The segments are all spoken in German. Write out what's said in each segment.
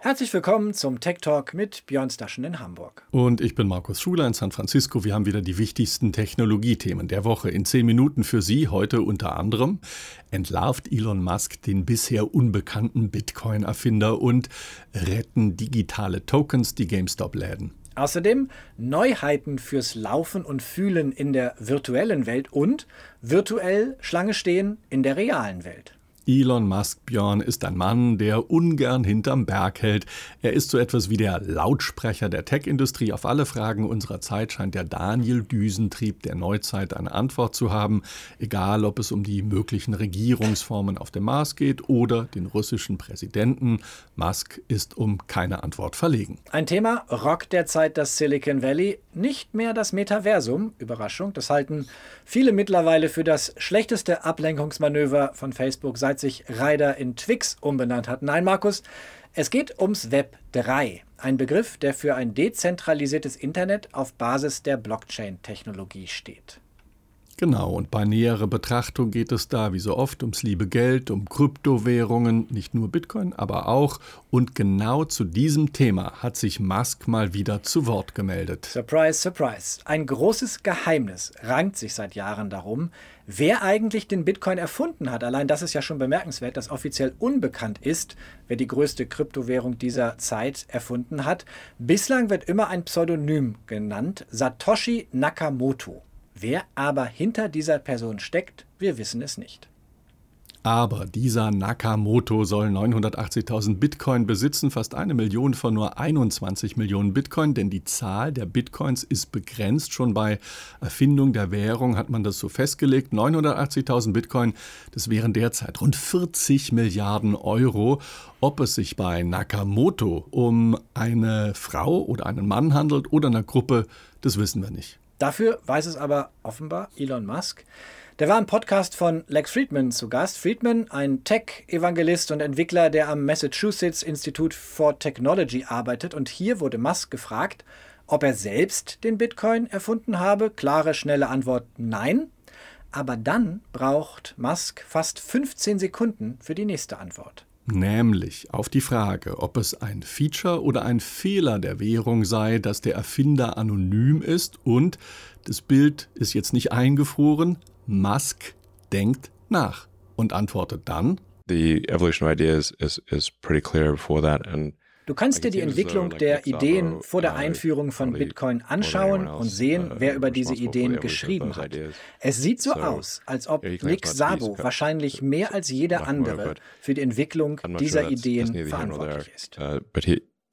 Herzlich willkommen zum Tech Talk mit Björn Staschen in Hamburg. Und ich bin Markus Schuler in San Francisco. Wir haben wieder die wichtigsten Technologiethemen der Woche in zehn Minuten für Sie. Heute unter anderem entlarvt Elon Musk den bisher unbekannten Bitcoin-Erfinder und retten digitale Tokens die GameStop-Läden. Außerdem Neuheiten fürs Laufen und Fühlen in der virtuellen Welt und virtuell Schlange stehen in der realen Welt. Elon Musk Björn ist ein Mann, der ungern hinterm Berg hält. Er ist so etwas wie der Lautsprecher der Tech-Industrie. Auf alle Fragen unserer Zeit scheint der Daniel Düsentrieb der Neuzeit eine Antwort zu haben, egal ob es um die möglichen Regierungsformen auf dem Mars geht oder den russischen Präsidenten. Musk ist um keine Antwort verlegen. Ein Thema rockt derzeit das Silicon Valley, nicht mehr das Metaversum. Überraschung, das halten viele mittlerweile für das schlechteste Ablenkungsmanöver von Facebook seit seit sich Ryder in Twix umbenannt hat. Nein, Markus, es geht ums Web 3. Ein Begriff, der für ein dezentralisiertes Internet auf Basis der Blockchain-Technologie steht. Genau, und bei näherer Betrachtung geht es da wie so oft ums liebe Geld, um Kryptowährungen, nicht nur Bitcoin, aber auch. Und genau zu diesem Thema hat sich Musk mal wieder zu Wort gemeldet. Surprise, surprise. Ein großes Geheimnis rankt sich seit Jahren darum, wer eigentlich den Bitcoin erfunden hat. Allein das ist ja schon bemerkenswert, dass offiziell unbekannt ist, wer die größte Kryptowährung dieser Zeit erfunden hat. Bislang wird immer ein Pseudonym genannt, Satoshi Nakamoto. Wer aber hinter dieser Person steckt, wir wissen es nicht. Aber dieser Nakamoto soll 980.000 Bitcoin besitzen, fast eine Million von nur 21 Millionen Bitcoin, denn die Zahl der Bitcoins ist begrenzt. Schon bei Erfindung der Währung hat man das so festgelegt. 980.000 Bitcoin, das wären derzeit rund 40 Milliarden Euro. Ob es sich bei Nakamoto um eine Frau oder einen Mann handelt oder eine Gruppe, das wissen wir nicht. Dafür weiß es aber offenbar Elon Musk. Der war im Podcast von Lex Friedman zu Gast. Friedman, ein Tech-Evangelist und Entwickler, der am Massachusetts Institute for Technology arbeitet. Und hier wurde Musk gefragt, ob er selbst den Bitcoin erfunden habe. Klare, schnelle Antwort nein. Aber dann braucht Musk fast 15 Sekunden für die nächste Antwort nämlich auf die Frage, ob es ein Feature oder ein Fehler der Währung sei, dass der Erfinder anonym ist und das Bild ist jetzt nicht eingefroren, Musk denkt nach und antwortet dann. The evolution of ideas is, is pretty clear before that and Du kannst dir die Entwicklung der Ideen vor der Einführung von Bitcoin anschauen und sehen, wer über diese Ideen geschrieben hat. Es sieht so aus, als ob Nick Szabo wahrscheinlich mehr als jeder andere für die Entwicklung dieser Ideen verantwortlich ist. Uh,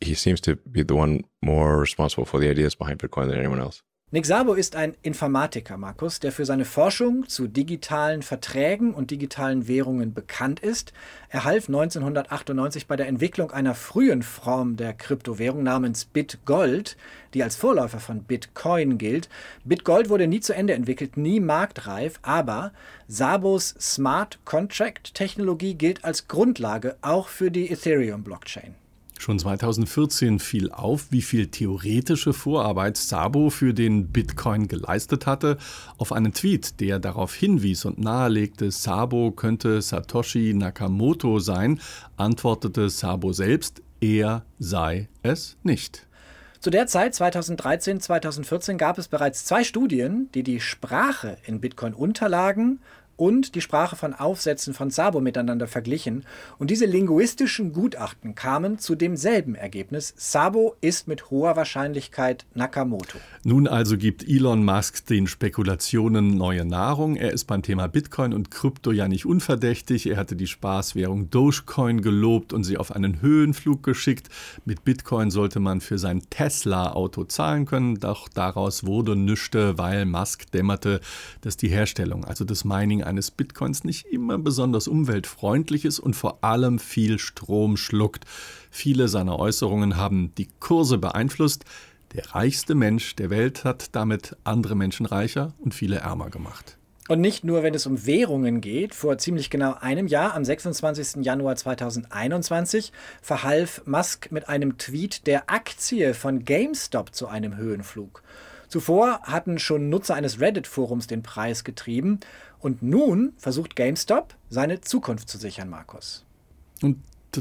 he seems to be the one more responsible for the ideas behind Bitcoin than anyone else. Nick Sabo ist ein Informatiker, Markus, der für seine Forschung zu digitalen Verträgen und digitalen Währungen bekannt ist. Er half 1998 bei der Entwicklung einer frühen Form der Kryptowährung namens BitGold, die als Vorläufer von Bitcoin gilt. BitGold wurde nie zu Ende entwickelt, nie marktreif, aber Sabos Smart Contract Technologie gilt als Grundlage auch für die Ethereum Blockchain. Schon 2014 fiel auf, wie viel theoretische Vorarbeit Sabo für den Bitcoin geleistet hatte. Auf einen Tweet, der darauf hinwies und nahelegte, Sabo könnte Satoshi Nakamoto sein, antwortete Sabo selbst, er sei es nicht. Zu der Zeit, 2013, 2014, gab es bereits zwei Studien, die die Sprache in Bitcoin-Unterlagen und die Sprache von Aufsätzen von Sabo miteinander verglichen und diese linguistischen Gutachten kamen zu demselben Ergebnis. Sabo ist mit hoher Wahrscheinlichkeit Nakamoto. Nun also gibt Elon Musk den Spekulationen neue Nahrung. Er ist beim Thema Bitcoin und Krypto ja nicht unverdächtig. Er hatte die Spaßwährung Dogecoin gelobt und sie auf einen Höhenflug geschickt. Mit Bitcoin sollte man für sein Tesla-Auto zahlen können, doch daraus wurde nüchte, weil Musk dämmerte, dass die Herstellung, also das Mining eines Bitcoins nicht immer besonders umweltfreundlich ist und vor allem viel Strom schluckt. Viele seiner Äußerungen haben die Kurse beeinflusst. Der reichste Mensch der Welt hat damit andere Menschen reicher und viele ärmer gemacht. Und nicht nur, wenn es um Währungen geht. Vor ziemlich genau einem Jahr, am 26. Januar 2021, verhalf Musk mit einem Tweet der Aktie von GameStop zu einem Höhenflug. Zuvor hatten schon Nutzer eines Reddit-Forums den Preis getrieben und nun versucht GameStop seine Zukunft zu sichern, Markus. Und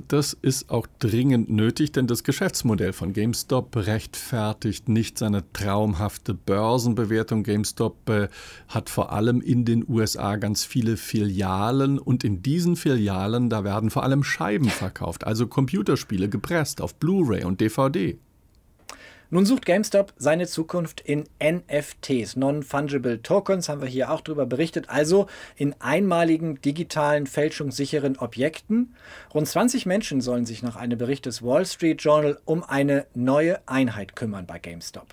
das ist auch dringend nötig, denn das Geschäftsmodell von GameStop rechtfertigt nicht seine traumhafte Börsenbewertung. GameStop äh, hat vor allem in den USA ganz viele Filialen und in diesen Filialen, da werden vor allem Scheiben verkauft, also Computerspiele gepresst auf Blu-ray und DVD. Nun sucht GameStop seine Zukunft in NFTs, Non-Fungible Tokens, haben wir hier auch darüber berichtet, also in einmaligen digitalen fälschungssicheren Objekten. Rund 20 Menschen sollen sich nach einem Bericht des Wall Street Journal um eine neue Einheit kümmern bei GameStop.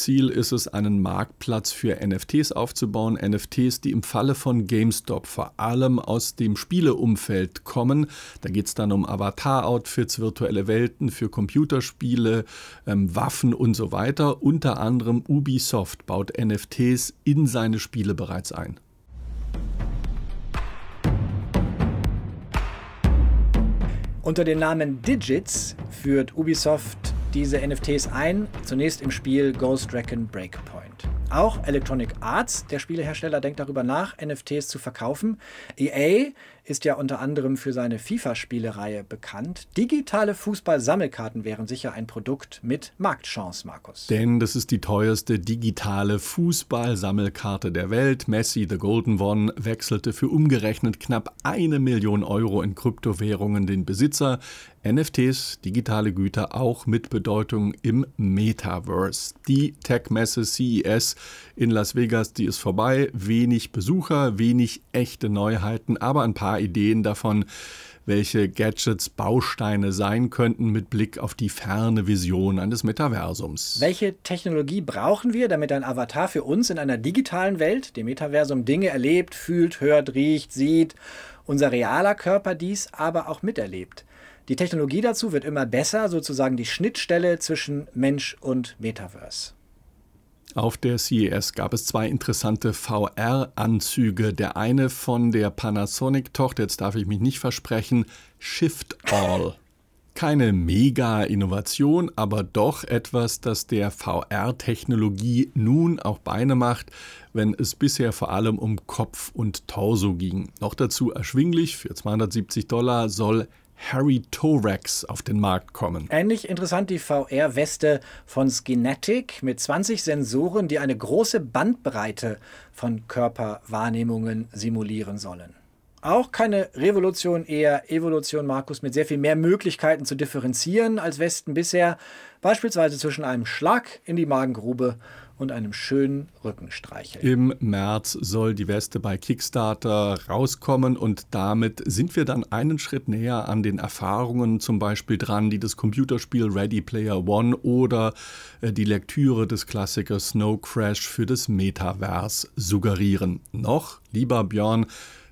Ziel ist es, einen Marktplatz für NFTs aufzubauen. NFTs, die im Falle von GameStop vor allem aus dem Spieleumfeld kommen. Da geht es dann um Avatar-Outfits, virtuelle Welten für Computerspiele, ähm, Waffen und so weiter. Unter anderem Ubisoft baut NFTs in seine Spiele bereits ein. Unter dem Namen Digits führt Ubisoft diese NFTs ein, zunächst im Spiel Ghost Recon Breakpoint. Auch Electronic Arts, der Spielehersteller, denkt darüber nach, NFTs zu verkaufen. EA ist ja unter anderem für seine FIFA-Spielereihe bekannt. Digitale Fußball-Sammelkarten wären sicher ein Produkt mit Marktchance, Markus. Denn das ist die teuerste digitale Fußball-Sammelkarte der Welt. Messi, The Golden One, wechselte für umgerechnet knapp eine Million Euro in Kryptowährungen den Besitzer. NFTs, digitale Güter, auch mit Bedeutung im Metaverse. Die Tech-Messe CES in Las Vegas, die ist vorbei. Wenig Besucher, wenig echte Neuheiten, aber ein paar Ideen davon, welche Gadgets Bausteine sein könnten mit Blick auf die ferne Vision eines Metaversums. Welche Technologie brauchen wir, damit ein Avatar für uns in einer digitalen Welt, dem Metaversum, Dinge erlebt, fühlt, hört, riecht, sieht, unser realer Körper dies aber auch miterlebt? Die Technologie dazu wird immer besser, sozusagen die Schnittstelle zwischen Mensch und Metaverse. Auf der CES gab es zwei interessante VR-Anzüge. Der eine von der Panasonic-Tochter, jetzt darf ich mich nicht versprechen, Shift All. Keine Mega-Innovation, aber doch etwas, das der VR-Technologie nun auch Beine macht, wenn es bisher vor allem um Kopf und Torso ging. Noch dazu erschwinglich, für 270 Dollar soll Harry Thorax auf den Markt kommen. Ähnlich interessant die VR-Weste von Skinetic mit 20 Sensoren, die eine große Bandbreite von Körperwahrnehmungen simulieren sollen. Auch keine Revolution, eher Evolution, Markus, mit sehr viel mehr Möglichkeiten zu differenzieren als Westen bisher, beispielsweise zwischen einem Schlag in die Magengrube und einem schönen Rückenstreichel. Im März soll die Weste bei Kickstarter rauskommen und damit sind wir dann einen Schritt näher an den Erfahrungen zum Beispiel dran, die das Computerspiel Ready Player One oder äh, die Lektüre des Klassikers Snow Crash für das Metaverse suggerieren. Noch, lieber Björn,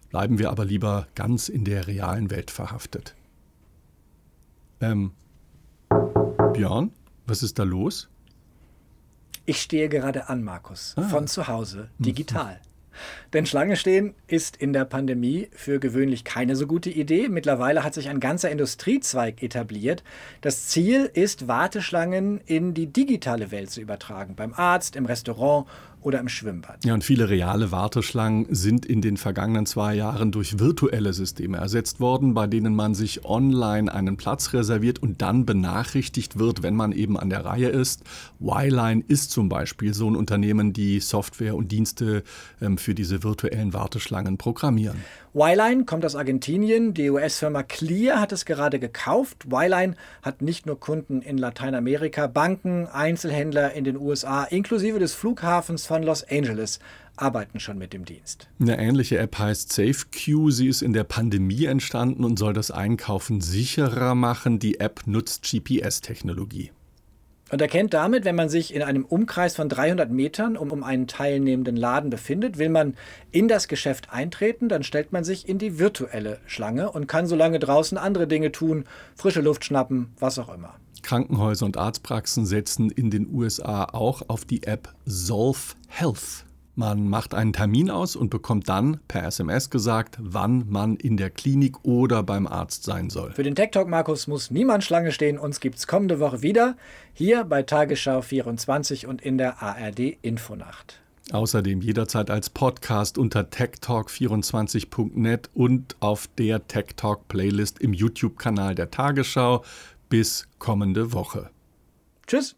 bleiben wir aber lieber ganz in der realen Welt verhaftet. Ähm, Björn, was ist da los? Ich stehe gerade an, Markus, ah. von zu Hause, hm. digital. Denn Schlange stehen ist in der Pandemie für gewöhnlich keine so gute Idee. Mittlerweile hat sich ein ganzer Industriezweig etabliert. Das Ziel ist, Warteschlangen in die digitale Welt zu übertragen. Beim Arzt, im Restaurant oder im Schwimmbad. Ja, und viele reale Warteschlangen sind in den vergangenen zwei Jahren durch virtuelle Systeme ersetzt worden, bei denen man sich online einen Platz reserviert und dann benachrichtigt wird, wenn man eben an der Reihe ist. Y-Line ist zum Beispiel so ein Unternehmen, die Software und Dienste ähm, für diese virtuellen Warteschlangen programmieren. Y-Line kommt aus Argentinien. Die US-Firma Clear hat es gerade gekauft. Y-Line hat nicht nur Kunden in Lateinamerika, Banken, Einzelhändler in den USA, inklusive des Flughafens von Los Angeles arbeiten schon mit dem Dienst. Eine ähnliche App heißt SafeQ. Sie ist in der Pandemie entstanden und soll das Einkaufen sicherer machen. Die App nutzt GPS-Technologie. Und erkennt damit, wenn man sich in einem Umkreis von 300 Metern um, um einen teilnehmenden Laden befindet, will man in das Geschäft eintreten, dann stellt man sich in die virtuelle Schlange und kann so lange draußen andere Dinge tun, frische Luft schnappen, was auch immer. Krankenhäuser und Arztpraxen setzen in den USA auch auf die App Solve Health. Man macht einen Termin aus und bekommt dann per SMS gesagt, wann man in der Klinik oder beim Arzt sein soll. Für den Tech Talk, Markus, muss niemand Schlange stehen. Uns gibt es kommende Woche wieder hier bei Tagesschau 24 und in der ARD Infonacht. Außerdem jederzeit als Podcast unter techtalk24.net und auf der Tech Talk Playlist im YouTube-Kanal der Tagesschau. Bis kommende Woche. Tschüss.